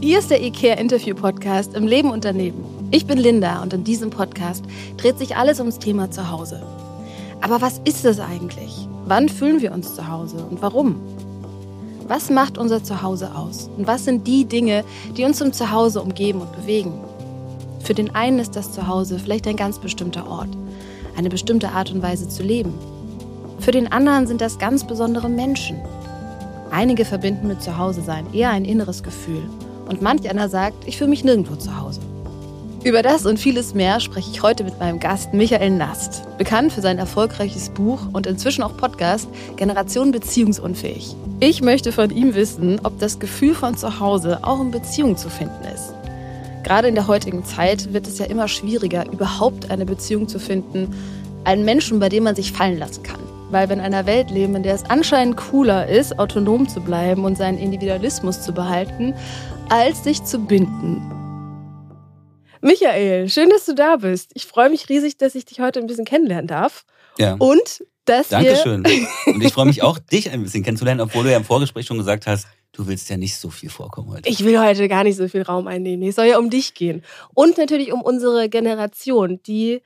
Hier ist der IKEA Interview Podcast im Leben und daneben. Ich bin Linda und in diesem Podcast dreht sich alles ums Thema Zuhause. Aber was ist es eigentlich? Wann fühlen wir uns zu Hause und warum? Was macht unser Zuhause aus? Und was sind die Dinge, die uns zum Zuhause umgeben und bewegen? Für den einen ist das Zuhause vielleicht ein ganz bestimmter Ort, eine bestimmte Art und Weise zu leben. Für den anderen sind das ganz besondere Menschen. Einige verbinden mit Zuhause sein eher ein inneres Gefühl und manch einer sagt, ich fühle mich nirgendwo zu Hause. Über das und vieles mehr spreche ich heute mit meinem Gast Michael Nast, bekannt für sein erfolgreiches Buch und inzwischen auch Podcast Generation Beziehungsunfähig. Ich möchte von ihm wissen, ob das Gefühl von zu Hause auch in Beziehung zu finden ist. Gerade in der heutigen Zeit wird es ja immer schwieriger, überhaupt eine Beziehung zu finden, einen Menschen, bei dem man sich fallen lassen kann. Weil wir in einer Welt leben, in der es anscheinend cooler ist, autonom zu bleiben und seinen Individualismus zu behalten, als sich zu binden. Michael, schön, dass du da bist. Ich freue mich riesig, dass ich dich heute ein bisschen kennenlernen darf. Ja. Und dass Dankeschön. Und ich freue mich auch, dich ein bisschen kennenzulernen, obwohl du ja im Vorgespräch schon gesagt hast, du willst ja nicht so viel vorkommen heute. Ich will heute gar nicht so viel Raum einnehmen. Es soll ja um dich gehen. Und natürlich um unsere Generation, die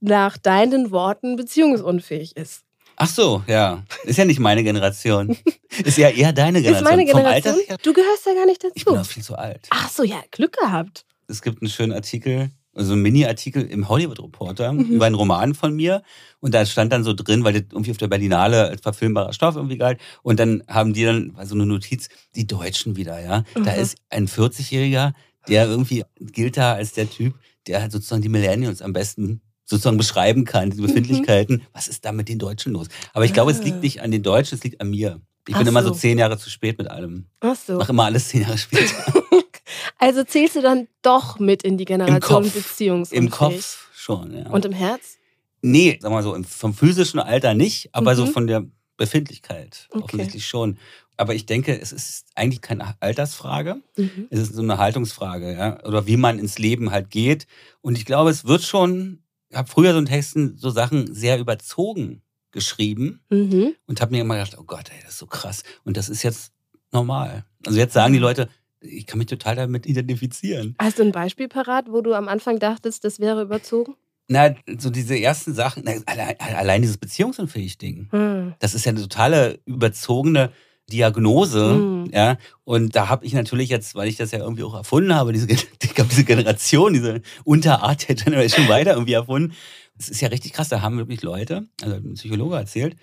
nach deinen Worten beziehungsunfähig ist. Ach so, ja. Ist ja nicht meine Generation. Ist ja eher deine Generation. Ist meine Generation? Alter Du gehörst ja gar nicht dazu. Ich bin auch viel zu alt. Ach so, ja, Glück gehabt. Es gibt einen schönen Artikel, also einen Mini-Artikel im Hollywood Reporter Mhm. über einen Roman von mir. Und da stand dann so drin, weil das irgendwie auf der Berlinale als verfilmbarer Stoff irgendwie galt. Und dann haben die dann also eine Notiz, die Deutschen wieder, ja. Da Mhm. ist ein 40-Jähriger, der irgendwie gilt da als der Typ, der halt sozusagen die Millennials am besten sozusagen beschreiben kann, diese Befindlichkeiten. Was ist da mit den Deutschen los? Aber ich glaube, es Mhm. Ah. liegt nicht an den Deutschen, es liegt an mir. Ich Ach bin immer so so. zehn Jahre zu spät mit allem. Ach so. Mach immer alles zehn Jahre später. Also zählst du dann doch mit in die Generation Kopf. beziehungsunfähig. Im Kopf schon, ja. Und im Herz? Nee, sag mal so, im- vom physischen Alter nicht, aber so Mhm. von der Befindlichkeit Okay. offensichtlich schon. Aber ich denke, es ist eigentlich keine Altersfrage. Mhm. Es ist so eine Haltungsfrage, ja. Oder wie man ins Leben halt geht. Und ich glaube, es wird schon, habe früher so in Texten so Sachen sehr überzogen geschrieben Mhm. und habe mir immer gedacht, oh Gott, ey, das ist so krass. Und das ist jetzt normal. Also jetzt sagen die. Leute, ich kann mich total damit identifizieren. Hast du ein Beispiel parat, wo du am Anfang dachtest, das wäre überzogen? Na, so diese ersten Sachen, na, allein, allein dieses beziehungsunfähig Ding. Hm. Das ist ja eine totale überzogene Diagnose, Mhm. ja. Und da habe ich natürlich jetzt, weil ich das ja irgendwie auch erfunden habe, diese, ich glaube, diese Generation, diese Unterart der Generation weiter irgendwie erfunden. Es ist ja richtig krass. Da haben wirklich Leute, also ein Psychologe erzählt,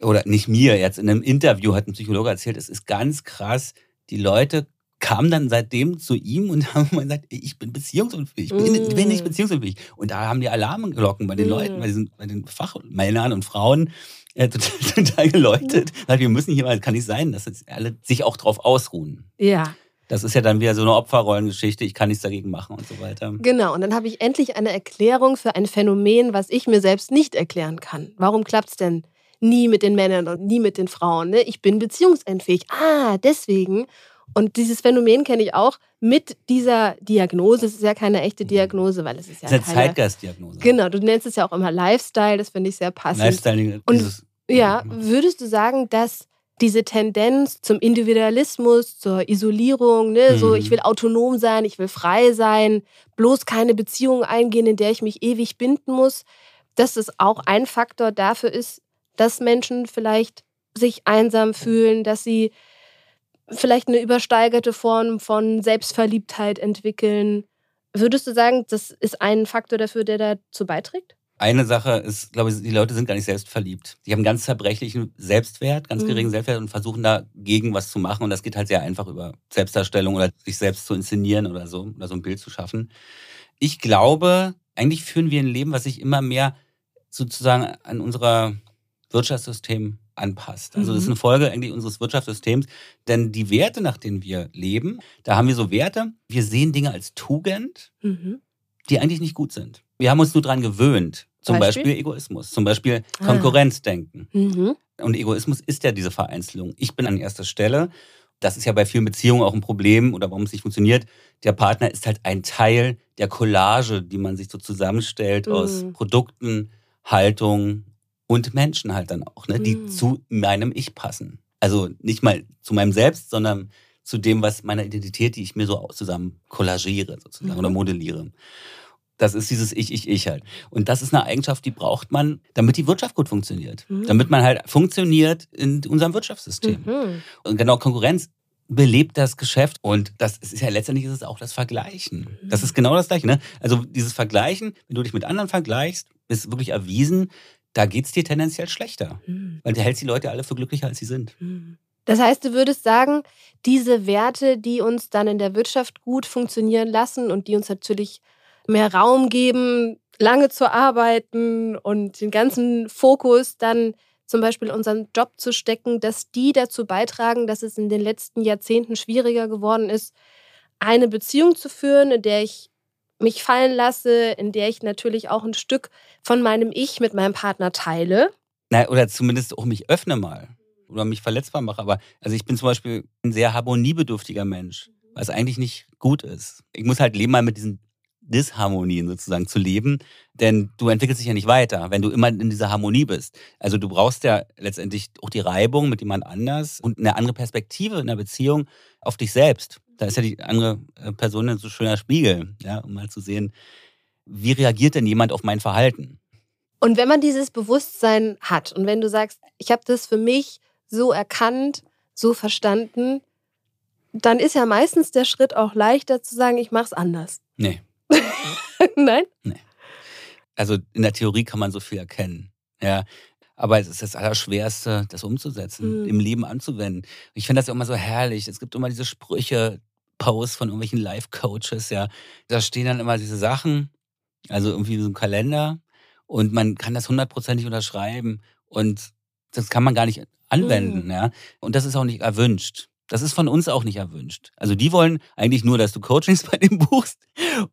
oder nicht mir, jetzt in einem Interview hat ein Psychologe erzählt, es ist ganz krass. Die Leute kamen dann seitdem zu ihm und haben mal gesagt, ich bin beziehungsunfähig, ich bin, Mm. bin nicht beziehungsunfähig. Und da haben die Alarmglocken bei den Mm. Leuten, bei, diesen, bei den Fachmännern und Frauen äh, total, total geläutet. Sagt, Wir müssen hier mal, kann nicht sein, dass jetzt alle sich auch drauf ausruhen. Ja, Das ist ja dann wieder so eine Opferrollengeschichte, ich kann nichts dagegen machen und so weiter. genau. Und dann habe ich endlich eine Erklärung für ein Phänomen, was ich mir selbst nicht erklären kann. Warum klappt es denn nie mit den Männern und nie mit den Frauen? Ne? Ich bin beziehungsunfähig. Ah, deswegen. Und dieses Phänomen kenne ich auch mit dieser Diagnose. Es ist ja keine echte Diagnose, weil es ist ja Das ist eine keine... Zeitgeistdiagnose. Genau, du nennst es ja auch immer Lifestyle, das finde ich sehr passend. Lifestyle, Und- dieses, Ja, würdest du sagen, dass diese Tendenz zum Individualismus, zur Isolierung, ne, so Mhm. ich will autonom sein, ich will frei sein, bloß keine Beziehung eingehen, in der ich mich ewig binden muss, dass das auch ein Faktor dafür ist, dass Menschen vielleicht sich einsam fühlen, dass sie vielleicht eine übersteigerte Form von Selbstverliebtheit entwickeln. Würdest du sagen, das ist ein Faktor dafür, der dazu beiträgt? Eine Sache ist, glaube ich, die Leute sind gar nicht selbstverliebt. Die haben einen ganz zerbrechlichen Selbstwert, ganz Mhm. geringen Selbstwert und versuchen dagegen was zu machen. Und das geht halt sehr einfach über Selbstdarstellung oder sich selbst zu inszenieren oder so, oder so ein Bild zu schaffen. Ich glaube, eigentlich führen wir ein Leben, was sich immer mehr sozusagen an unser Wirtschaftssystem anpasst. Also das ist Mhm. eine Folge eigentlich unseres Wirtschaftssystems. Denn die Werte, nach denen wir leben, da haben wir so Werte, wir sehen Dinge als Tugend, Mhm. die eigentlich nicht gut sind. Wir haben uns nur dran gewöhnt. Zum Beispiel? Beispiel, Egoismus, zum Beispiel Ah. Konkurrenzdenken. Mhm. Und Egoismus ist ja diese Vereinzelung. Ich bin an erster Stelle. Das ist ja bei vielen Beziehungen auch ein Problem oder warum es nicht funktioniert. Der Partner ist halt ein Teil der Collage, die man sich so zusammenstellt aus Mhm. Produkten, Haltung und Menschen halt dann auch, ne, die Mhm. zu meinem Ich passen. Also nicht mal zu meinem Selbst, sondern zu dem, was meiner Identität, die ich mir so zusammen kollagiere sozusagen mhm. oder modelliere. Das ist dieses Ich, Ich, Ich halt. Und das ist eine Eigenschaft, die braucht man, damit die Wirtschaft gut funktioniert. Mhm. Damit man halt funktioniert in unserem Wirtschaftssystem. Mhm. Und genau Konkurrenz belebt das Geschäft und das ist ja letztendlich ist es auch das Vergleichen. Das mhm. ist genau das Gleiche. Ne? Also dieses Vergleichen, wenn du dich mit anderen vergleichst, ist wirklich erwiesen, da geht es dir tendenziell schlechter. Mhm. Weil du hältst die Leute alle für glücklicher, als sie sind. Mhm. Das heißt, du würdest sagen, diese Werte, die uns dann in der Wirtschaft gut funktionieren lassen und die uns natürlich mehr Raum geben, lange zu arbeiten und den ganzen Fokus dann zum Beispiel in unseren Job zu stecken, dass die dazu beitragen, dass es in den letzten Jahrzehnten schwieriger geworden ist, eine Beziehung zu führen, in der ich mich fallen lasse, in der ich natürlich auch ein Stück von meinem Ich mit meinem Partner teile. Na, oder zumindest auch mich öffne mal oder mich verletzbar mache. Aber also ich bin zum Beispiel ein sehr harmoniebedürftiger Mensch, was eigentlich nicht gut ist. Ich muss halt leben mal mit diesen Disharmonien sozusagen zu leben, denn du entwickelst dich ja nicht weiter, wenn du immer in dieser Harmonie bist. Also du brauchst ja letztendlich auch die Reibung mit jemand anders und eine andere Perspektive in der Beziehung auf dich selbst. Da ist ja die andere äh, Person ein so schöner Spiegel, ja, um mal zu sehen, wie reagiert denn jemand auf mein Verhalten? Und wenn man dieses Bewusstsein hat und wenn du sagst, ich habe das für mich so erkannt, so verstanden, dann ist ja meistens der Schritt auch leichter zu sagen, ich mache es anders. Nee. Nein? Nee. Also in der Theorie kann man so viel erkennen. Ja. Aber es ist das Allerschwerste, das umzusetzen, mhm. im Leben anzuwenden. Ich finde das ja immer so herrlich. Es gibt immer diese Sprüche, Posts von irgendwelchen Life-Coaches, ja. Da stehen dann immer diese Sachen, also irgendwie so ein Kalender. Und man kann das hundertprozentig unterschreiben. Und das kann man gar nicht anwenden, mhm. ja. Und das ist auch nicht erwünscht. Das ist von uns auch nicht erwünscht. Also die wollen eigentlich nur, dass du Coachings bei dem buchst.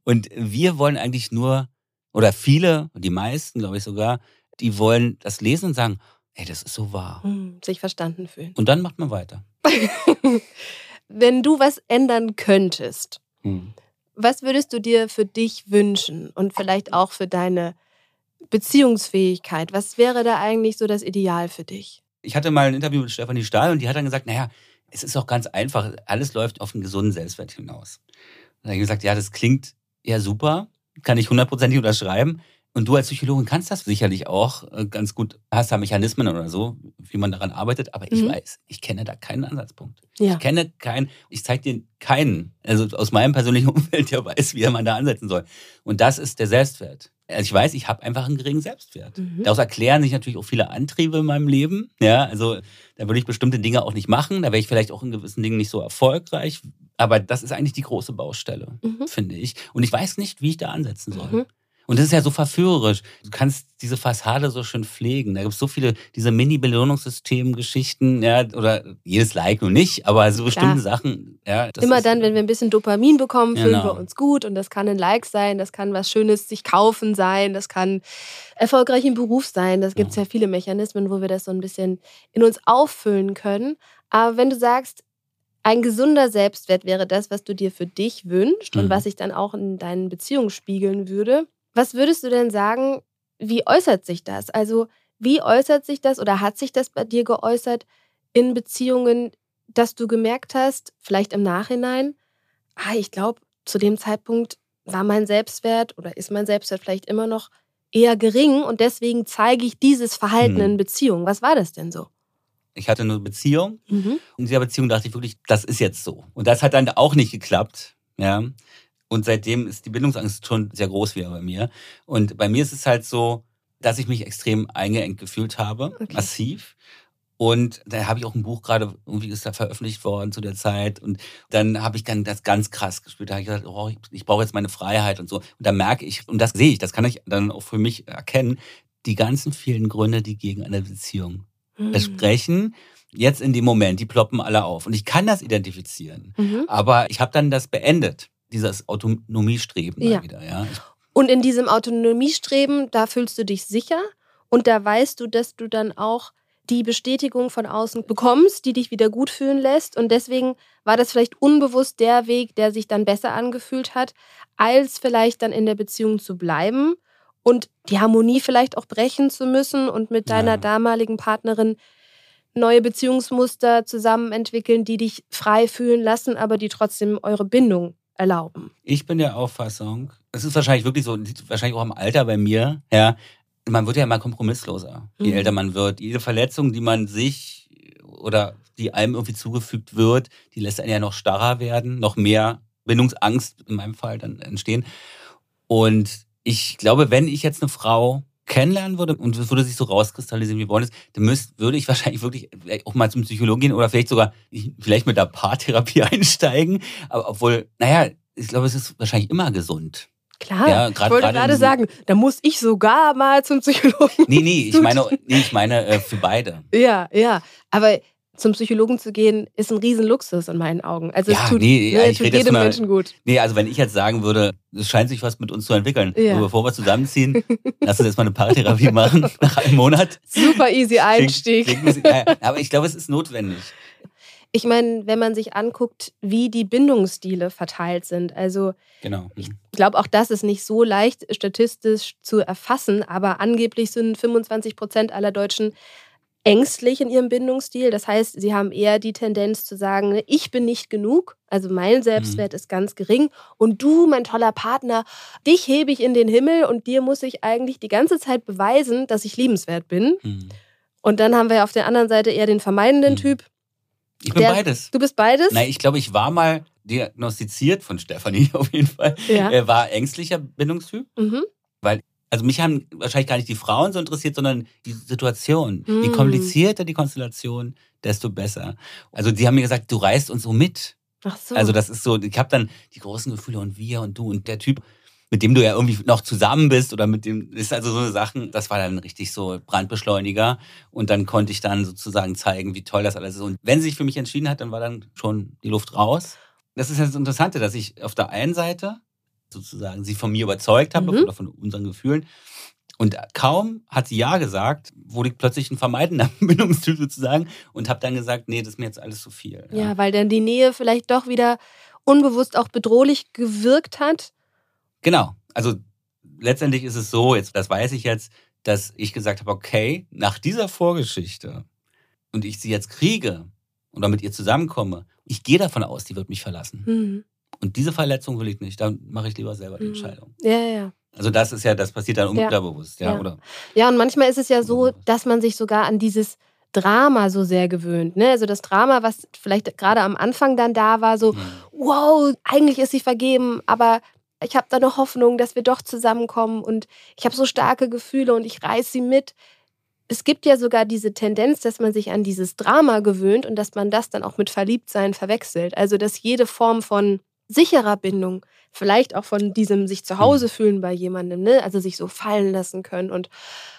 Und wir wollen eigentlich nur, oder viele, die meisten, glaube ich sogar, die wollen das lesen und sagen, ey, das ist so wahr. Hm, sich verstanden fühlen. Und dann macht man weiter. Wenn du was ändern könntest, hm. was würdest du dir für dich wünschen und vielleicht auch für deine Beziehungsfähigkeit? Was wäre da eigentlich so das Ideal für dich? Ich hatte mal ein Interview mit Stefanie Stahl und die hat dann gesagt, naja, es ist auch ganz einfach, alles läuft auf einen gesunden Selbstwert hinaus. Und dann habe ich gesagt, ja, das klingt ja super, kann ich hundertprozentig unterschreiben. Und du als Psychologin kannst das sicherlich auch äh, ganz gut, hast da Mechanismen oder so, wie man daran arbeitet, aber ich mhm. weiß, ich kenne da keinen Ansatzpunkt. Ja. Ich kenne keinen, ich zeige dir keinen, also aus meinem persönlichen Umfeld, der weiß, wie man da ansetzen soll. Und das ist der Selbstwert. Also ich weiß, ich habe einfach einen geringen Selbstwert. Mhm. Daraus erklären sich natürlich auch viele Antriebe in meinem Leben. Ja, also da würde ich bestimmte Dinge auch nicht machen. Da wäre ich vielleicht auch in gewissen Dingen nicht so erfolgreich. Aber das ist eigentlich die große Baustelle, mhm. finde ich. Und ich weiß nicht, wie ich da ansetzen soll. Und das ist ja so verführerisch. Du kannst diese Fassade so schön pflegen. Da gibt es so viele, diese Mini-Belohnungssystem-Geschichten, ja, oder jedes Like nur nicht, aber so bestimmte Klar. Sachen. Ja, Immer dann, wenn wir ein bisschen Dopamin bekommen, fühlen genau. wir uns gut. Und das kann ein Like sein, das kann was Schönes sich kaufen sein, das kann erfolgreich im Beruf sein. Das gibt es ja. ja viele Mechanismen, wo wir das so ein bisschen in uns auffüllen können. Aber wenn du sagst, ein gesunder Selbstwert wäre das, was du dir für dich wünschst mhm. und was sich dann auch in deinen Beziehungen spiegeln würde. Was würdest du denn sagen, wie äußert sich das? Also, wie äußert sich das oder hat sich das bei dir geäußert in Beziehungen, dass du gemerkt hast, vielleicht im Nachhinein, ah, ich glaube, zu dem Zeitpunkt war mein Selbstwert oder ist mein Selbstwert vielleicht immer noch eher gering und deswegen zeige ich dieses Verhalten hm. in Beziehungen. Was war das denn so? Ich hatte eine Beziehung mhm. und in dieser Beziehung dachte ich wirklich, das ist jetzt so. Und das hat dann auch nicht geklappt. Ja. Und seitdem ist die Bindungsangst schon sehr groß wieder bei mir. Und bei mir ist es halt so, dass ich mich extrem eingeengt gefühlt habe, okay. massiv. Und da habe ich auch ein Buch gerade, irgendwie ist da veröffentlicht worden zu der Zeit. Und dann habe ich dann das ganz krass gespürt. Da habe ich gesagt, oh, ich, ich brauche jetzt meine Freiheit und so. Und da merke ich, und das sehe ich, das kann ich dann auch für mich erkennen, die ganzen vielen Gründe, die gegen eine Beziehung mhm. sprechen, jetzt in dem Moment, die ploppen alle auf. Und ich kann das identifizieren. Mhm. Aber ich habe dann das beendet dieses Autonomiestreben ja. wieder, ja. Und in diesem Autonomiestreben, da fühlst du dich sicher und da weißt du, dass du dann auch die Bestätigung von außen bekommst, die dich wieder gut fühlen lässt. Und deswegen war das vielleicht unbewusst der Weg, der sich dann besser angefühlt hat, als vielleicht dann in der Beziehung zu bleiben und die Harmonie vielleicht auch brechen zu müssen und mit deiner ja. damaligen Partnerin neue Beziehungsmuster zusammen entwickeln, die dich frei fühlen lassen, aber die trotzdem eure Bindung erlauben. Ich bin der Auffassung, es ist wahrscheinlich wirklich so, wahrscheinlich auch im Alter bei mir, ja, man wird ja immer kompromissloser, je mhm. älter man wird. Jede Verletzung, die man sich oder die einem irgendwie zugefügt wird, die lässt einen ja noch starrer werden, noch mehr Bindungsangst in meinem Fall dann entstehen. Und ich glaube, wenn ich jetzt eine Frau kennenlernen würde und es würde sich so rauskristallisieren, wie wollen es, dann müsste, würde ich wahrscheinlich wirklich auch mal zum Psychologen gehen oder vielleicht sogar vielleicht mit der Paartherapie einsteigen. Aber obwohl, naja, ich glaube, es ist wahrscheinlich immer gesund. Klar, ja, grad, ich wollte gerade sagen, da muss ich sogar mal zum Psychologen. Nee, nee, ich meine, nee, ich meine äh, für beide. Ja, ja. Aber zum Psychologen zu gehen, ist ein Riesenluxus in meinen Augen. Also ja, es tut, nee, ne, tut jedem mal, Menschen gut. Nee, also wenn ich jetzt sagen würde, es scheint sich was mit uns zu entwickeln, ja. aber bevor wir zusammenziehen, lass uns jetzt mal eine Paartherapie machen nach einem Monat. Super easy Einstieg. Klingt, klingt, aber ich glaube, es ist notwendig. Ich meine, wenn man sich anguckt, wie die Bindungsstile verteilt sind, also genau. ich glaube, auch das ist nicht so leicht statistisch zu erfassen, aber angeblich sind 25 Prozent aller Deutschen ängstlich in ihrem Bindungsstil. Das heißt, sie haben eher die Tendenz zu sagen, ne, ich bin nicht genug, also mein Selbstwert mhm. ist ganz gering und du, mein toller Partner, dich hebe ich in den Himmel und dir muss ich eigentlich die ganze Zeit beweisen, dass ich liebenswert bin. Mhm. Und dann haben wir auf der anderen Seite eher den vermeidenden mhm. Typ. Ich bin der, beides. Du bist beides? Nein, ich glaube, ich war mal diagnostiziert von Stefanie auf jeden Fall. Ja. Er war ängstlicher Bindungstyp. Mhm. Weil also mich haben wahrscheinlich gar nicht die Frauen so interessiert, sondern die Situation. Mm. Je hm. komplizierter die Konstellation, desto besser. Also die haben mir gesagt, du reißt uns so mit. Ach so. Also das ist so, ich habe dann die großen Gefühle und wir und du und der Typ, mit dem du ja irgendwie noch zusammen bist oder mit dem, ist also so eine Sachen, das war dann richtig so Brandbeschleuniger und dann konnte ich dann sozusagen zeigen, wie toll das alles ist. Und wenn sie sich für mich entschieden hat, dann war dann schon die Luft raus. Das ist ja das Interessante, dass ich auf der einen Seite sozusagen sie von mir überzeugt habe mhm. oder von unseren Gefühlen. Und kaum hat sie Ja gesagt, wurde ich plötzlich ein vermeidender Bindungstyp sozusagen und habe dann gesagt, nee, das ist mir jetzt alles zu viel. Ja. ja, weil dann die Nähe vielleicht doch wieder unbewusst auch bedrohlich gewirkt hat. Genau. Also letztendlich ist es so, jetzt, das weiß ich jetzt, dass ich gesagt habe, okay, nach dieser Vorgeschichte und ich sie jetzt kriege oder mit ihr zusammenkomme, ich gehe davon aus, die wird mich verlassen. Mhm. Und diese Verletzung will ich nicht. Dann mache ich lieber selber die mhm. Entscheidung. Ja, ja. Also das ist ja, das passiert dann unterbewusst, ja. ja, oder? Ja, und manchmal ist es ja so, dass man sich sogar an dieses Drama so sehr gewöhnt. Ne? Also das Drama, was vielleicht gerade am Anfang dann da war, so, mhm. wow, eigentlich ist sie vergeben, aber ich habe da eine Hoffnung, dass wir doch zusammenkommen und ich habe so starke Gefühle und ich reiß sie mit. Es gibt ja sogar diese Tendenz, dass man sich an dieses Drama gewöhnt und dass man das dann auch mit Verliebtsein verwechselt. Also dass jede Form von sicherer Bindung, vielleicht auch von diesem sich zu Hause mhm. fühlen bei jemandem, ne? also sich so fallen lassen können und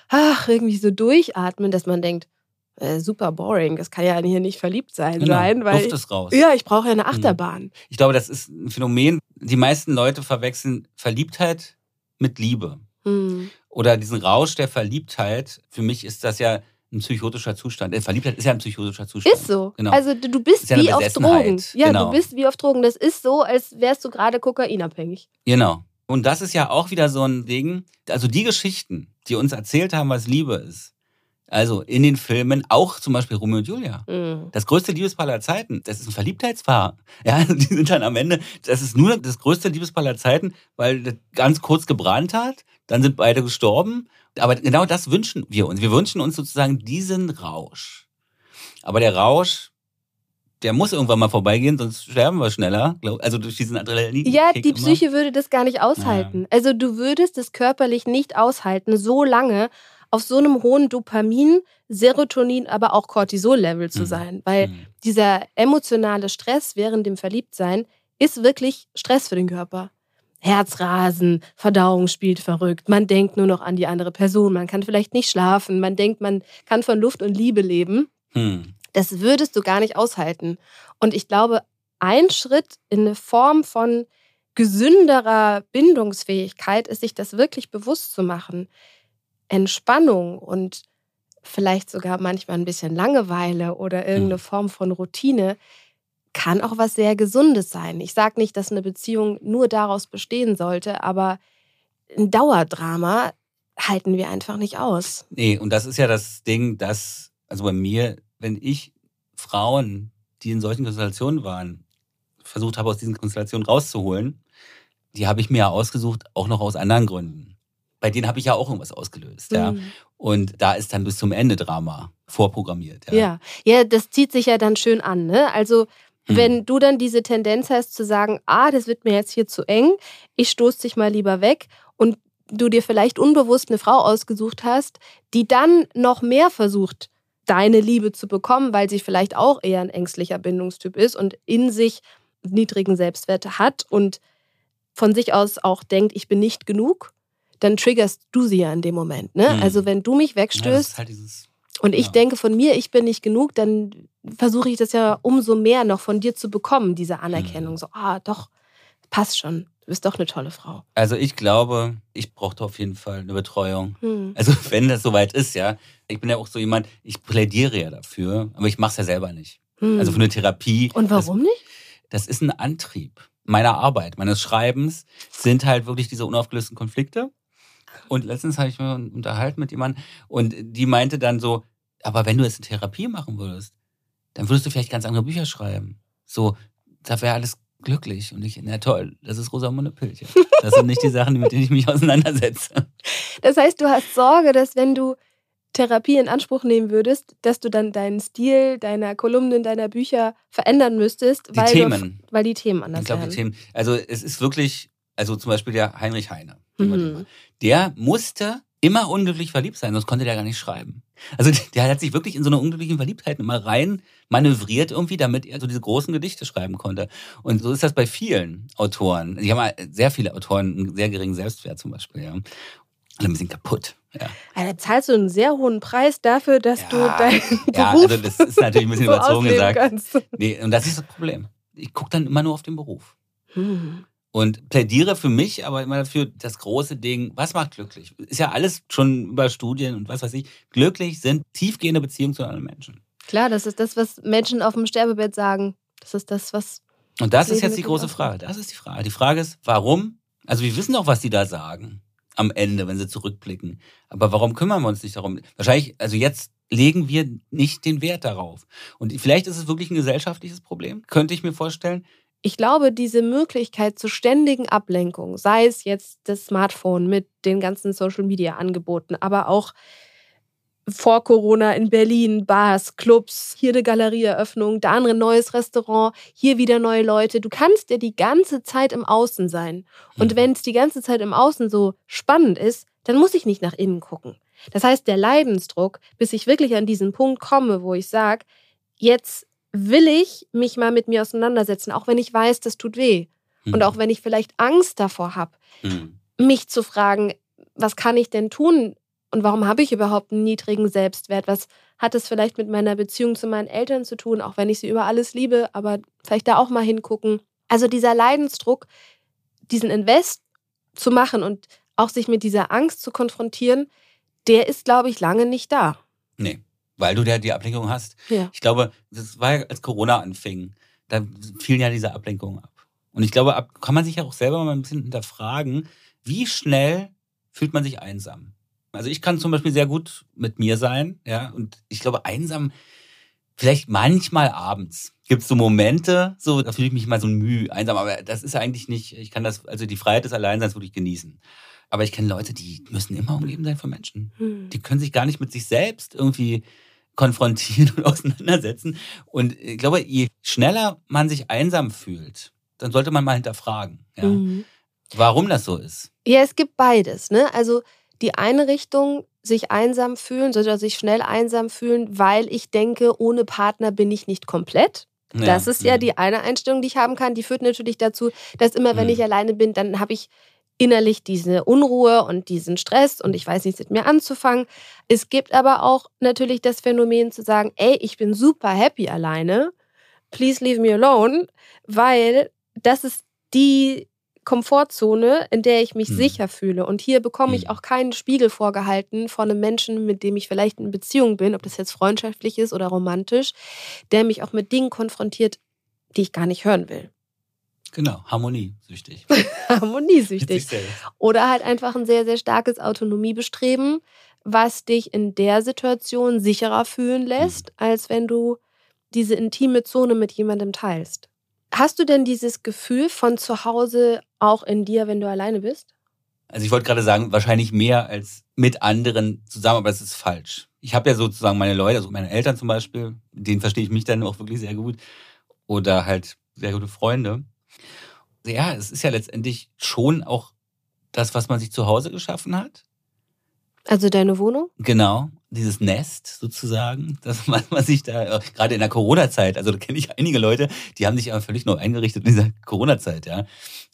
ach, irgendwie so durchatmen, dass man denkt, äh, super boring, das kann ja hier nicht verliebt sein, genau. sein weil Luft ist raus. Ja, ich brauche ja eine mhm. Achterbahn. Ich glaube, das ist ein Phänomen. Die meisten Leute verwechseln Verliebtheit mit Liebe. Mhm. Oder diesen Rausch der Verliebtheit. Für mich ist das ja ein psychotischer Zustand. Äh, Verliebtheit ist ja ein psychotischer Zustand. Ist so. Genau. Also du bist ja wie auf Drogen. Ja, genau. du bist wie auf Drogen. Das ist so, als wärst du gerade kokainabhängig. Genau. Und das ist ja auch wieder so ein Ding. Also die Geschichten, die uns erzählt haben, was Liebe ist. Also in den Filmen, auch zum Beispiel Romeo und Julia. Mhm. Das größte Liebespaar aller Zeiten, das ist ein Verliebtheitspaar. Ja, also die sind dann am Ende, das ist nur das größte Liebespaar aller Zeiten, weil das ganz kurz gebrannt hat, dann sind beide gestorben aber genau das wünschen wir uns. Wir wünschen uns sozusagen diesen Rausch. Aber der Rausch, der muss irgendwann mal vorbeigehen, sonst sterben wir schneller. Also durch diesen Adrenalin. Ja, die Psyche immer. würde das gar nicht aushalten. Ja. Also du würdest es körperlich nicht aushalten, so lange auf so einem hohen Dopamin, Serotonin, aber auch Cortisol-Level zu mhm. sein. Weil mhm. dieser emotionale Stress während dem Verliebtsein ist wirklich Stress für den Körper. Herzrasen, Verdauung spielt verrückt, man denkt nur noch an die andere Person, man kann vielleicht nicht schlafen, man denkt, man kann von Luft und Liebe leben. Hm. Das würdest du gar nicht aushalten. Und ich glaube, ein Schritt in eine Form von gesünderer Bindungsfähigkeit ist, sich das wirklich bewusst zu machen. Entspannung und vielleicht sogar manchmal ein bisschen Langeweile oder irgendeine hm. Form von Routine kann auch was sehr Gesundes sein. Ich sage nicht, dass eine Beziehung nur daraus bestehen sollte, aber ein Dauerdrama halten wir einfach nicht aus. Nee, und das ist ja das Ding, dass, also bei mir wenn ich Frauen, die in solchen Konstellationen waren, versucht habe, aus diesen Konstellationen rauszuholen, die habe ich mir ja ausgesucht, auch noch aus anderen Gründen. Bei denen habe ich ja auch irgendwas ausgelöst, ja. Mhm. Und da ist dann bis zum Ende Drama vorprogrammiert. Ja, Ja. ja, das zieht sich ja dann schön an. Ne? Also Wenn du dann diese Tendenz hast zu sagen, ah, das wird mir jetzt hier zu eng, ich stoß dich mal lieber weg und du dir vielleicht unbewusst eine Frau ausgesucht hast, die dann noch mehr versucht, deine Liebe zu bekommen, weil sie vielleicht auch eher ein ängstlicher Bindungstyp ist und in sich niedrigen Selbstwert hat und von sich aus auch denkt, ich bin nicht genug, dann triggerst du sie ja in dem Moment. Ne? Hm. Also wenn du mich Ja, das wegstößt, ist halt dieses, und ich Ja. denke von mir, ich bin nicht genug, dann versuche ich das ja umso mehr noch von dir zu bekommen, diese Anerkennung. Mhm. So, ah, doch, passt schon. Du bist doch eine tolle Frau. also ich glaube, ich brauchte auf jeden Fall eine Betreuung. Hm. Also wenn das soweit ist, ja. Ich bin ja auch so jemand, ich plädiere ja dafür, aber ich mache es ja selber nicht. Hm. Also für eine Therapie. Und warum nicht? Das, das ist ein Antrieb meiner Arbeit, meines Schreibens, sind halt wirklich diese unaufgelösten Konflikte. Und letztens habe ich mir unterhalten mit jemandem und die meinte dann so, aber wenn du jetzt eine Therapie machen würdest, dann würdest du vielleicht ganz andere Bücher schreiben. So, da wäre alles glücklich. Und ich, na toll, das ist Rosamunde Pilcher. Das sind nicht die Sachen, mit denen ich mich auseinandersetze. Das heißt, du hast Sorge, dass wenn du Therapie in Anspruch nehmen würdest, dass du dann deinen Stil deiner Kolumnen, deiner Bücher verändern müsstest, Die weil, Themen. Du, weil die Themen anders Ich glaube, wären. die Themen, also es ist wirklich, also zum Beispiel der Heinrich Heine, Mhm. der musste immer unglücklich verliebt sein, sonst konnte der gar nicht schreiben. Also der hat sich wirklich in so eine unglückliche Verliebtheit immer rein manövriert irgendwie, damit er so diese großen Gedichte schreiben konnte. Und so ist das bei vielen Autoren. Haben ja sehr viele Autoren einen sehr geringen Selbstwert zum Beispiel, ja. Alle ein bisschen kaputt. Ja, Also, zahlst du einen sehr hohen Preis dafür, dass du Ja, deinen ja Beruf also das ist natürlich ein bisschen so überzogen gesagt. kannst. Nee, und das ist das Problem. Ich gucke dann immer nur auf den Beruf. Hm. Und plädiere für mich aber immer dafür das große Ding, was macht glücklich? Ist ja alles schon über Studien und was weiß ich. Glücklich sind tiefgehende Beziehungen zu anderen Menschen. Klar, das ist das, was Menschen auf dem Sterbebett sagen. Das ist das, was. Und das Das ist jetzt die große Frage. Das ist die Frage. Die Frage ist, warum? Also wir wissen doch, was die da sagen am Ende, wenn sie zurückblicken. Aber warum kümmern wir uns nicht darum? Wahrscheinlich, also jetzt legen wir nicht den Wert darauf. Und vielleicht ist es wirklich ein gesellschaftliches Problem, könnte ich mir vorstellen. Ich glaube, diese Möglichkeit zur ständigen Ablenkung, sei es jetzt das Smartphone mit den ganzen Social Media Angeboten, aber auch vor Corona in Berlin, Bars, Clubs, hier eine Galerieeröffnung, da ein neues Restaurant, hier wieder neue Leute. Du kannst ja die ganze Zeit im Außen sein. Und Mhm. wenn es die ganze Zeit im Außen so spannend ist, dann muss ich nicht nach innen gucken. Das heißt, der Leidensdruck, bis ich wirklich an diesen Punkt komme, wo ich sage, jetzt will ich mich mal mit mir auseinandersetzen, auch wenn ich weiß, das tut weh. Hm. Und auch wenn ich vielleicht Angst davor habe, Hm. mich zu fragen, was kann ich denn tun und warum habe ich überhaupt einen niedrigen Selbstwert? Was hat es vielleicht mit meiner Beziehung zu meinen Eltern zu tun, auch wenn ich sie über alles liebe, aber vielleicht da auch mal hingucken. Also dieser Leidensdruck, diesen Invest zu machen und auch sich mit dieser Angst zu konfrontieren, der ist, glaube ich, lange nicht da. Nee, weil du ja die Ablenkung hast. Ja. Ich glaube, das war ja, als Corona anfing, da fielen ja diese Ablenkungen ab. Und ich glaube, ab, kann man sich ja auch selber mal ein bisschen hinterfragen, wie schnell fühlt man sich einsam? Also ich kann zum Beispiel sehr gut mit mir sein, ja, und ich glaube, einsam, vielleicht manchmal abends gibt es so Momente, so, da fühle ich mich mal so müh, einsam, aber das ist eigentlich nicht, ich kann das, also die Freiheit des Alleinseins wirklich genießen. Aber ich kenne Leute, die müssen immer umgeben sein von Menschen. Hm. Die können sich gar nicht mit sich selbst irgendwie konfrontieren und auseinandersetzen. Und ich glaube, je schneller man sich einsam fühlt, dann sollte man mal hinterfragen, ja, Mhm. warum das so ist. Ja, es gibt beides. Ne? Also die eine Richtung, sich einsam fühlen, oder sich schnell einsam fühlen, weil ich denke, ohne Partner bin ich nicht komplett. Das ist ja mhm. die eine Einstellung, die ich haben kann. Die führt natürlich dazu, dass immer, wenn Mhm. ich alleine bin, dann habe ich innerlich diese Unruhe und diesen Stress und ich weiß nichts mit mir anzufangen. Es gibt aber auch natürlich das Phänomen zu sagen, ey, ich bin super happy alleine. Please leave me alone, weil das ist die Komfortzone, in der ich mich Hm. sicher fühle. Und hier bekomme ich Hm. auch keinen Spiegel vorgehalten von einem Menschen, mit dem ich vielleicht in Beziehung bin, ob das jetzt freundschaftlich ist oder romantisch, der mich auch mit Dingen konfrontiert, die ich gar nicht hören will. Genau, Harmonie, süchtig. Harmoniesüchtig. Oder halt einfach ein sehr, sehr starkes Autonomiebestreben, was dich in der Situation sicherer fühlen lässt, Mhm. als wenn du diese intime Zone mit jemandem teilst. Hast du denn dieses Gefühl von zu Hause auch in dir, wenn du alleine bist? Also ich wollte gerade sagen, wahrscheinlich mehr als mit anderen zusammen, aber das ist falsch. Ich habe ja sozusagen meine Leute, also meine Eltern zum Beispiel, denen verstehe ich mich dann auch wirklich sehr gut. Oder halt sehr gute Freunde. Ja, es ist ja letztendlich schon auch das, was man sich zu Hause geschaffen hat. Also deine Wohnung? Genau, dieses Nest sozusagen, dass man, man sich da, äh, gerade in der Corona-Zeit, also da kenne ich einige Leute, die haben sich aber völlig neu eingerichtet in dieser Corona-Zeit, ja.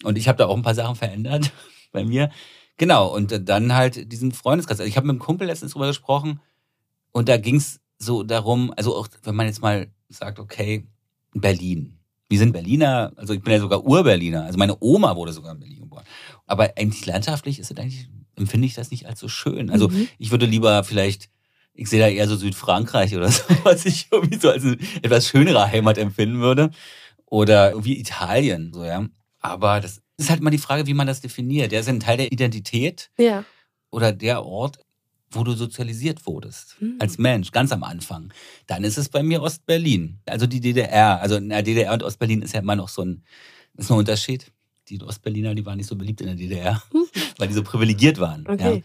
Und ich habe da auch ein paar Sachen verändert bei mir. Genau, und dann halt diesen Freundeskreis. Also ich habe mit einem Kumpel letztens drüber gesprochen und da ging es so darum, also auch wenn man jetzt mal sagt, okay, Berlin. Wir sind Berliner, also ich bin ja sogar Ur-Berliner. Also meine Oma wurde sogar in Berlin geboren. Aber eigentlich landschaftlich ist es eigentlich, empfinde ich das nicht als so schön. Also Mhm. ich würde lieber vielleicht, ich sehe da eher so Südfrankreich oder so, was ich irgendwie so als eine etwas schönere Heimat empfinden würde. Oder irgendwie Italien, so, ja. Aber das ist halt mal die Frage, wie man das definiert. Der ist ein Teil der Identität Ja. oder der Ort, wo du sozialisiert wurdest. Mhm. Als Mensch, ganz am Anfang. Dann ist es bei mir Ostberlin. Also die DDR. Also in der DDR und Ostberlin ist ja immer noch so ein, ist ein Unterschied. Die Ostberliner, die waren nicht so beliebt in der DDR, Mhm. weil die so privilegiert waren. Okay. Ja.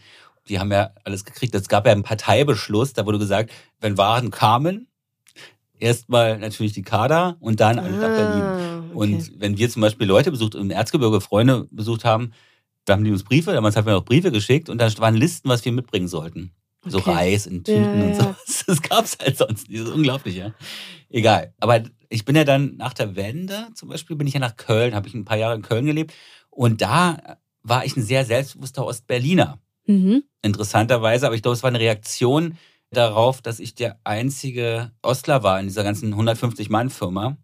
Die haben ja alles gekriegt. Es gab ja einen Parteibeschluss, da wurde gesagt, wenn Waren kamen, erstmal natürlich die Kader und dann alle nach Berlin. Ah, okay. Und wenn wir zum Beispiel Leute besucht, im Erzgebirge Freunde besucht haben, da haben die uns Briefe, damals haben wir auch Briefe geschickt und da waren Listen, was wir mitbringen sollten. So Okay. Reis in Tüten Ja, und ja. so. Das gab's halt sonst nicht. Das ist unglaublich, ja. Egal. Aber ich bin ja dann nach der Wende, zum Beispiel, bin ich ja nach Köln, habe ich ein paar Jahre in Köln gelebt. Und da war ich ein sehr selbstbewusster Ostberliner. Mhm. Interessanterweise, aber ich glaube, es war eine Reaktion darauf, dass ich der einzige Ostler war in dieser ganzen 150-Mann-Firma.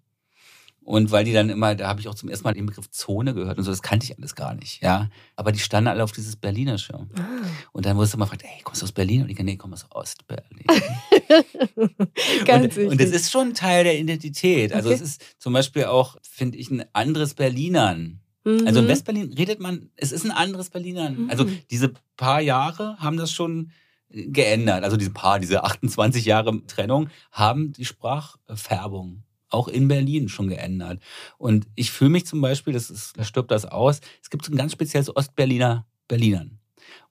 Und weil die dann immer, da habe ich auch zum ersten Mal den Begriff Zone gehört und so, das kannte ich alles gar nicht, ja. Aber die standen alle auf dieses Berlinersche. Ah. Und dann wurdest du mal gefragt, ey, kommst du aus Berlin? Und ich, nee, ich komme aus Ostberlin. Ganz und, und das ist schon Teil der Identität. Also Okay. es ist zum Beispiel auch, finde ich, ein anderes Berlinern. Also in Mhm. Westberlin redet man, es ist ein anderes Berlinern. Mhm. Also diese paar Jahre haben das schon geändert. Also diese paar, diese 28 Jahre Trennung haben die Sprachfärbung auch in Berlin schon geändert. Und ich fühle mich zum Beispiel, das ist, da stirbt das aus, es gibt so ein ganz spezielles Ostberliner Berlinern.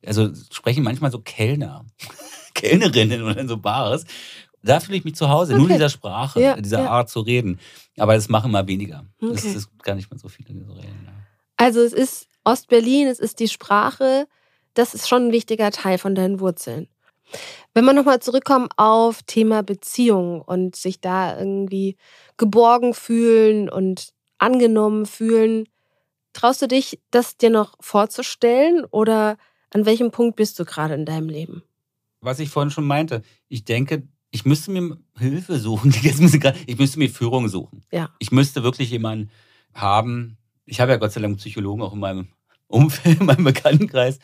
Also sprechen manchmal so Kellner, Kellnerinnen oder in so Bars. Da fühle ich mich zu Hause, nur Okay. dieser Sprache, Ja, dieser ja. Art zu reden. Aber das machen immer weniger. Das Okay. ist gar nicht mehr so viele, die so reden. Ja. Also es ist Ostberlin, es ist die Sprache, das ist schon ein wichtiger Teil von deinen Wurzeln. Wenn wir nochmal zurückkommen auf Thema Beziehung und sich da irgendwie geborgen fühlen und angenommen fühlen, traust du dich, das dir noch vorzustellen oder an welchem Punkt bist du gerade in deinem Leben? was ich vorhin schon meinte, ich denke, ich müsste mir Hilfe suchen. Ich, müsste mir Führung suchen. Ja. Ich müsste wirklich jemanden haben. Ich habe ja Gott sei Dank Psychologen auch in meinem Umfeld, in meinem Bekanntenkreis,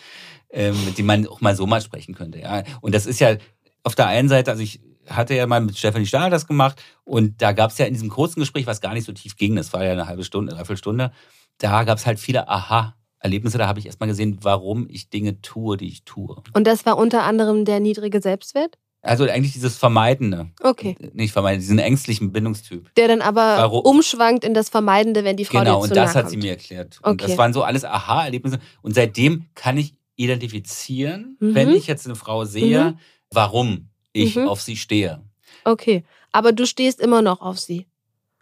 ähm, mit dem man auch mal so mal sprechen könnte. Ja. Und das ist ja auf der einen Seite, also ich hatte ja mal mit Stefanie Stahl das gemacht und da gab es ja in diesem kurzen Gespräch, was gar nicht so tief ging, das war ja eine halbe Stunde, dreiviertel Stunde, da gab es halt viele Aha. Erlebnisse, da habe ich erstmal gesehen, warum ich Dinge tue, die ich tue. Und das war unter anderem der niedrige Selbstwert? Also eigentlich dieses Vermeidende. Okay. Nicht vermeiden, diesen ängstlichen Bindungstyp. Der dann aber Warum? umschwankt in das Vermeidende, wenn die Frau Genau, dir zu und das hat kommt. sie mir erklärt. Und Okay. das waren so alles Aha-Erlebnisse. Und seitdem kann ich identifizieren, Mhm. wenn ich jetzt eine Frau sehe, Mhm. warum ich Mhm. auf sie stehe. Okay, aber du stehst immer noch auf sie.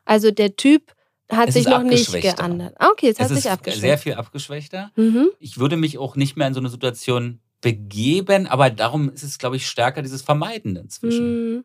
Also der Typ hat Es sich noch nicht geändert. Ah, okay, es hat es ist sich abgeschwächt. sehr viel abgeschwächter. Mhm. Ich würde mich auch nicht mehr in so eine Situation begeben, aber darum ist es, glaube ich, stärker dieses Vermeidende inzwischen. Mhm.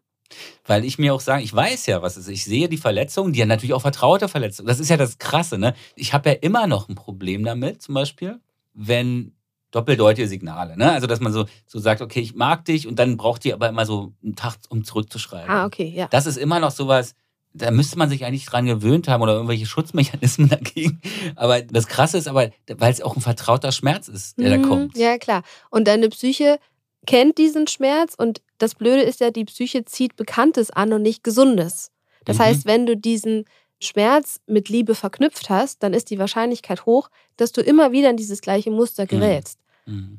Weil ich mir auch sage, ich weiß ja, was es ist. Ich sehe die Verletzungen, die ja natürlich auch vertraute Verletzungen. Das ist ja das Krasse, ne? Ich habe ja immer noch ein Problem damit, zum Beispiel, wenn doppeldeutige Signale, ne? Also, dass man so, so sagt, okay, ich mag dich und dann braucht die aber immer so einen Tag, um zurückzuschreiben. Ah, okay, ja. Das ist immer noch sowas, da müsste man sich eigentlich dran gewöhnt haben oder irgendwelche Schutzmechanismen dagegen. Aber das Krasse ist aber, weil es auch ein vertrauter Schmerz ist, der da Mhm, kommt. Ja, klar. Und deine Psyche kennt diesen Schmerz und das Blöde ist ja, die Psyche zieht Bekanntes an und nicht Gesundes. Das Mhm. heißt, wenn du diesen Schmerz mit Liebe verknüpft hast, dann ist die Wahrscheinlichkeit hoch, dass du immer wieder in dieses gleiche Muster gerätst, Mhm.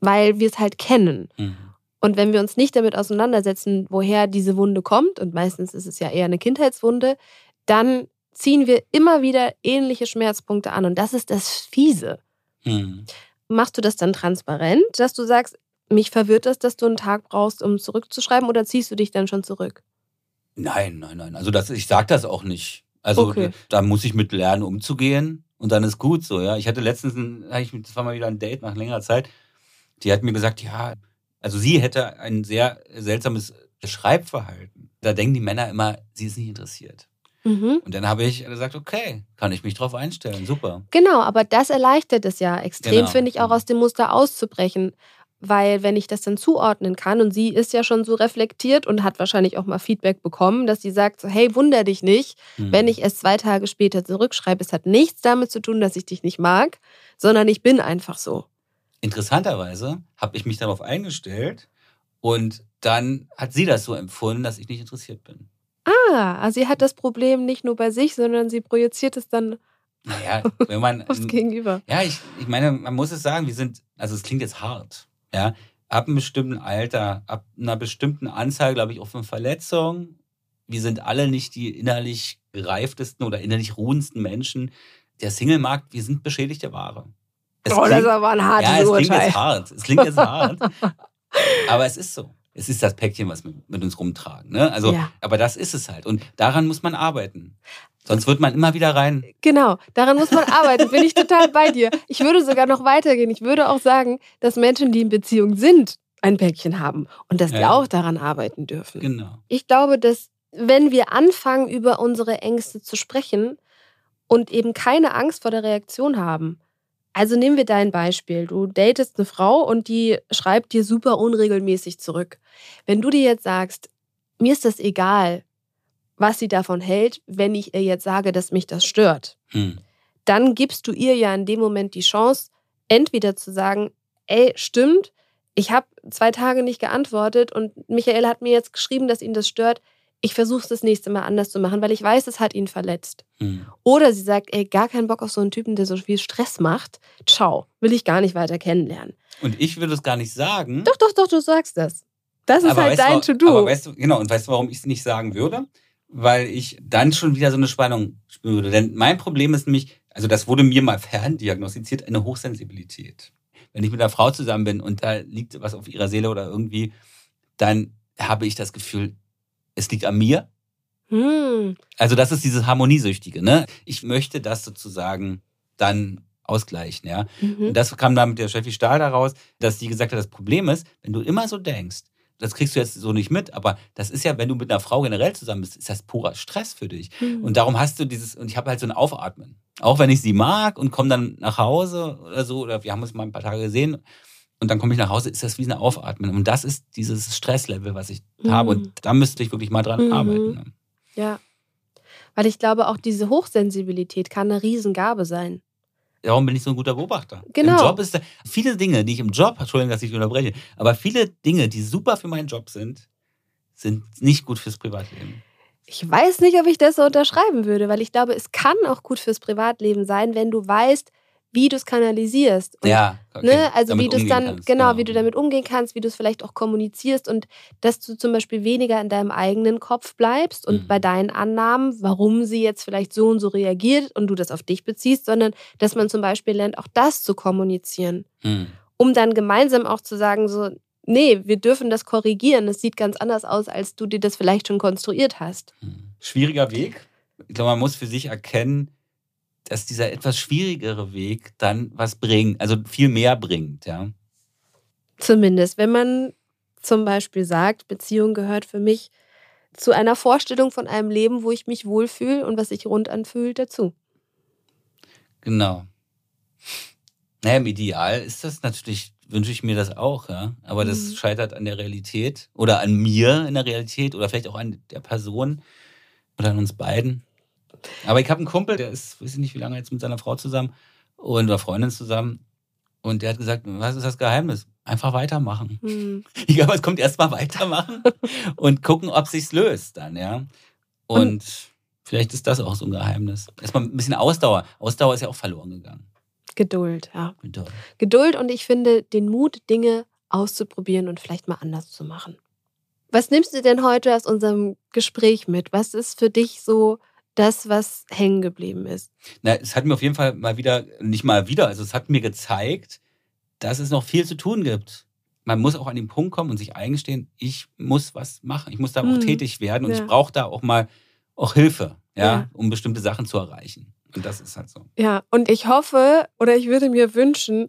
weil wir es halt kennen. Mhm. Und wenn wir uns nicht damit auseinandersetzen, woher diese Wunde kommt, und meistens ist es ja eher eine Kindheitswunde, dann ziehen wir immer wieder ähnliche Schmerzpunkte an. Und das ist das Fiese. Hm. Machst du das dann transparent, dass du sagst, mich verwirrt das, dass du einen Tag brauchst, um zurückzuschreiben, oder ziehst du dich dann schon zurück? Nein, nein, nein. Also das, ich sage das auch nicht. Also Okay. da muss ich mit lernen, umzugehen und dann ist gut so, ja. Ich hatte letztens, ein, hatte ich- das war mal wieder ein Date nach längerer Zeit, die hat mir gesagt, ja, also sie hätte ein sehr seltsames Schreibverhalten. Da denken die Männer immer, sie ist nicht interessiert. Mhm. Und dann habe ich gesagt, okay, kann ich mich drauf einstellen, super. Genau, aber das erleichtert es ja extrem, Genau. finde ich, auch aus dem Muster auszubrechen. Weil wenn ich das dann zuordnen kann und sie ist ja schon so reflektiert und hat wahrscheinlich auch mal Feedback bekommen, dass sie sagt, so, hey, wunder dich nicht, Hm. wenn ich es zwei Tage später zurückschreibe. Es hat nichts damit zu tun, dass ich dich nicht mag, sondern ich bin einfach so. Interessanterweise habe ich mich darauf eingestellt und dann hat sie das so empfunden, dass ich nicht interessiert bin. Ah, also sie hat das Problem nicht nur bei sich, sondern sie projiziert es dann Naja, wenn man. aufs Gegenüber. Ja, ich, ich meine, man muss es sagen, wir sind, also es klingt jetzt hart, ja, ab einem bestimmten Alter, ab einer bestimmten Anzahl, glaube ich, auch von Verletzungen, wir sind alle nicht die innerlich gereiftesten oder innerlich ruhendsten Menschen. Der Single-Markt, wir sind beschädigte Ware. Es oh, das klingt- ist aber ein hartes ja, es klingt Urteil. jetzt hart. Es klingt jetzt hart. aber es ist so. Es ist das Päckchen, was wir mit uns rumtragen. Ne? Also, Ja. aber das ist es halt. Und daran muss man arbeiten. Sonst wird man immer wieder rein. Genau, daran muss man arbeiten. Bin ich total bei dir. Ich würde sogar noch weitergehen. Ich würde auch sagen, dass Menschen, die in Beziehung sind, ein Päckchen haben und dass die Ja. auch daran arbeiten dürfen. Genau. Ich glaube, dass wenn wir anfangen, über unsere Ängste zu sprechen und eben keine Angst vor der Reaktion haben. Also nehmen wir dein Beispiel. Du datest eine Frau und die schreibt dir super unregelmäßig zurück. Wenn du dir jetzt sagst, mir ist das egal, was sie davon hält, wenn ich ihr jetzt sage, dass mich das stört, Hm. dann gibst du ihr ja in dem Moment die Chance, entweder zu sagen, ey, stimmt, ich habe zwei Tage nicht geantwortet und Michael hat mir jetzt geschrieben, dass ihn das stört. Ich versuche es das nächste Mal anders zu machen, weil ich weiß, es hat ihn verletzt. Hm. Oder sie sagt, ey, gar keinen Bock auf so einen Typen, der so viel Stress macht. Ciao, will ich gar nicht weiter kennenlernen. Und ich würde es gar nicht sagen. Doch, doch, doch, du sagst das. Das ist halt weißt dein To-Do. Aber weißt du, genau, und weißt du, warum ich es nicht sagen würde? Weil ich dann schon wieder so eine Spannung spüren würde. Denn mein Problem ist nämlich, also das wurde mir mal ferndiagnostiziert, eine Hochsensibilität. Wenn ich mit einer Frau zusammen bin und da liegt was auf ihrer Seele oder irgendwie, dann habe ich das Gefühl, es liegt an mir. Hm. Also das ist dieses Harmoniesüchtige, ne? Ich möchte das sozusagen dann ausgleichen, ja. Mhm. Und das kam dann mit der Steffi Stahl daraus, dass die gesagt hat, das Problem ist, wenn du immer so denkst, das kriegst du jetzt so nicht mit, aber das ist ja, wenn du mit einer Frau generell zusammen bist, ist das purer Stress für dich. Hm. Und darum hast du dieses, und ich habe halt so ein Aufatmen. Auch wenn ich sie mag und komme dann nach Hause oder so, oder wir haben uns mal ein paar Tage gesehen und dann komme ich nach Hause, ist das wie ein Aufatmen. Und das ist dieses Stresslevel, was ich Mhm. habe. Und da müsste ich wirklich mal dran Mhm. arbeiten. ne? Ja. Weil ich glaube, auch diese Hochsensibilität kann eine Riesengabe sein. Darum bin ich so ein guter Beobachter. Genau. Im Job ist viele Dinge, die ich im Job, Entschuldigung, dass ich unterbreche, aber viele Dinge, die super für meinen Job sind, sind nicht gut fürs Privatleben. Ich weiß nicht, ob ich das so unterschreiben würde, weil ich glaube, es kann auch gut fürs Privatleben sein, wenn du weißt, wie du es kanalisierst. Und, ja, okay, ne, also wie du es dann, kannst, genau, wie du damit umgehen kannst, wie du es vielleicht auch kommunizierst und dass du zum Beispiel weniger in deinem eigenen Kopf bleibst und Mhm. bei deinen Annahmen, warum sie jetzt vielleicht so und so reagiert und du das auf dich beziehst, sondern dass man zum Beispiel lernt, auch das zu kommunizieren, Hm. um dann gemeinsam auch zu sagen, so, nee, wir dürfen das korrigieren, es sieht ganz anders aus, als du dir das vielleicht schon konstruiert hast. Hm. Schwieriger Weg. Ich glaube, man muss für sich erkennen, dass dieser etwas schwierigere Weg dann was bringt, also viel mehr bringt, ja. Zumindest, wenn man zum Beispiel sagt, Beziehung gehört für mich zu einer Vorstellung von einem Leben, wo ich mich wohlfühle und was sich rund anfühlt, dazu. Genau. Naja, im Ideal ist das natürlich, wünsche ich mir das auch, ja. Aber das Mhm. scheitert an der Realität oder an mir in der Realität oder vielleicht auch an der Person oder an uns beiden. Aber ich habe einen Kumpel, der ist, weiß ich nicht, wie lange jetzt mit seiner Frau zusammen und oder Freundin zusammen. Und der hat gesagt, was ist das Geheimnis? Einfach weitermachen. Hm. Ich glaube, es kommt erstmal weitermachen und gucken, ob sich's löst dann, ja. Und vielleicht ist das auch so ein Geheimnis. Erstmal ein bisschen Ausdauer. Ausdauer ist ja auch verloren gegangen. Geduld, ja. Geduld. Geduld und ich finde den Mut, Dinge auszuprobieren und vielleicht mal anders zu machen. Was nimmst du denn heute aus unserem Gespräch mit? Was ist für dich so das, was hängen geblieben ist? Na, es hat mir auf jeden Fall mal wieder, nicht mal wieder, also es hat mir gezeigt, dass es noch viel zu tun gibt. Man muss auch an den Punkt kommen und sich eingestehen, ich muss was machen, ich muss da auch Hm. tätig werden und Ja. ich brauche da auch mal auch Hilfe, ja, Ja. um bestimmte Sachen zu erreichen. Und das ist halt so. Ja, und ich hoffe oder ich würde mir wünschen,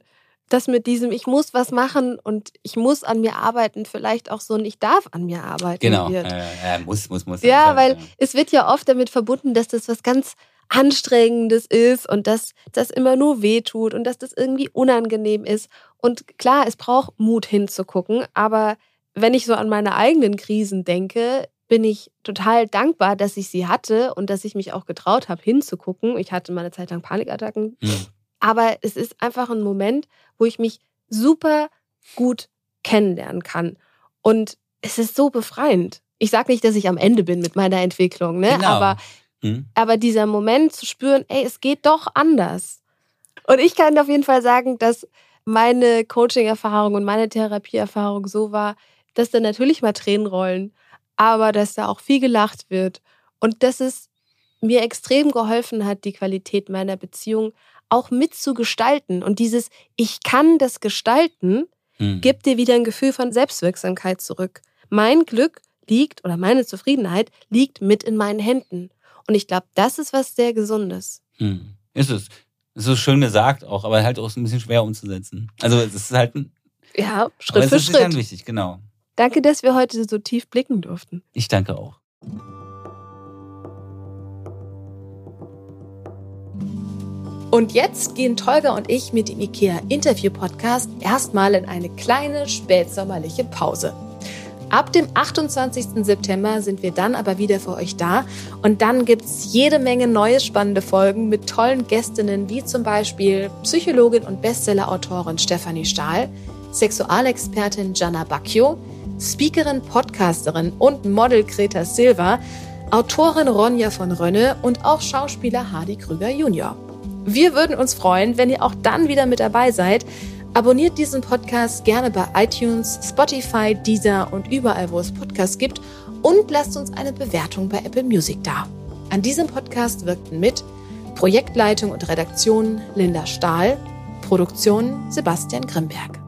dass mit diesem Ich muss was machen und ich muss an mir arbeiten, vielleicht auch so ein Ich darf an mir arbeiten Genau. wird. Äh, äh, muss, muss, muss. Ja, Das weil halt, es wird ja oft damit verbunden, dass das was ganz Anstrengendes ist und dass das immer nur weh tut und dass das irgendwie unangenehm ist. Und klar, es braucht Mut hinzugucken, aber wenn ich so an meine eigenen Krisen denke, bin ich total dankbar, dass ich sie hatte und dass ich mich auch getraut habe, hinzugucken. Ich hatte mal eine Zeit lang Panikattacken, ja. Aber es ist einfach ein Moment, wo ich mich super gut kennenlernen kann. Und es ist so befreiend. Ich sage nicht, dass ich am Ende bin mit meiner Entwicklung, ne? Genau. aber, Hm? aber dieser Moment zu spüren, ey, es geht doch anders. Und ich kann auf jeden Fall sagen, dass meine Coaching-Erfahrung und meine Therapieerfahrung so war, dass da natürlich mal Tränen rollen, aber dass da auch viel gelacht wird und dass es mir extrem geholfen hat, die Qualität meiner Beziehung auch mitzugestalten. Und dieses Ich kann das gestalten, Hm. gibt dir wieder ein Gefühl von Selbstwirksamkeit zurück. Mein Glück liegt oder meine Zufriedenheit liegt mit in meinen Händen. Und ich glaube, das ist was sehr Gesundes. Hm. Ist es. Ist so schön gesagt auch, aber halt auch so ein bisschen schwer umzusetzen. Also es ist halt ein, Ja, aber Schritt es für ist ganz Schritt. wichtig, genau. Danke, dass wir heute so tief blicken durften. Ich danke auch. Und jetzt gehen Tolga und ich mit dem IKEA Interview Podcast erstmal in eine kleine spätsommerliche Pause. Ab dem 28. September sind wir dann aber wieder für euch da und dann gibt's jede Menge neue spannende Folgen mit tollen Gästinnen wie zum Beispiel Psychologin und Bestsellerautorin Stefanie Stahl, Sexualexpertin Gianna Bacchio, Speakerin, Podcasterin und Model Greta Silva, Autorin Ronja von Rönne und auch Schauspieler Hardy Krüger Jr. Wir würden uns freuen, wenn ihr auch dann wieder mit dabei seid. Abonniert diesen Podcast gerne bei iTunes, Spotify, Deezer und überall, wo es Podcasts gibt und lasst uns eine Bewertung bei Apple Music da. An diesem Podcast wirkten mit Projektleitung und Redaktion Linda Stahl, Produktion Sebastian Grimberg.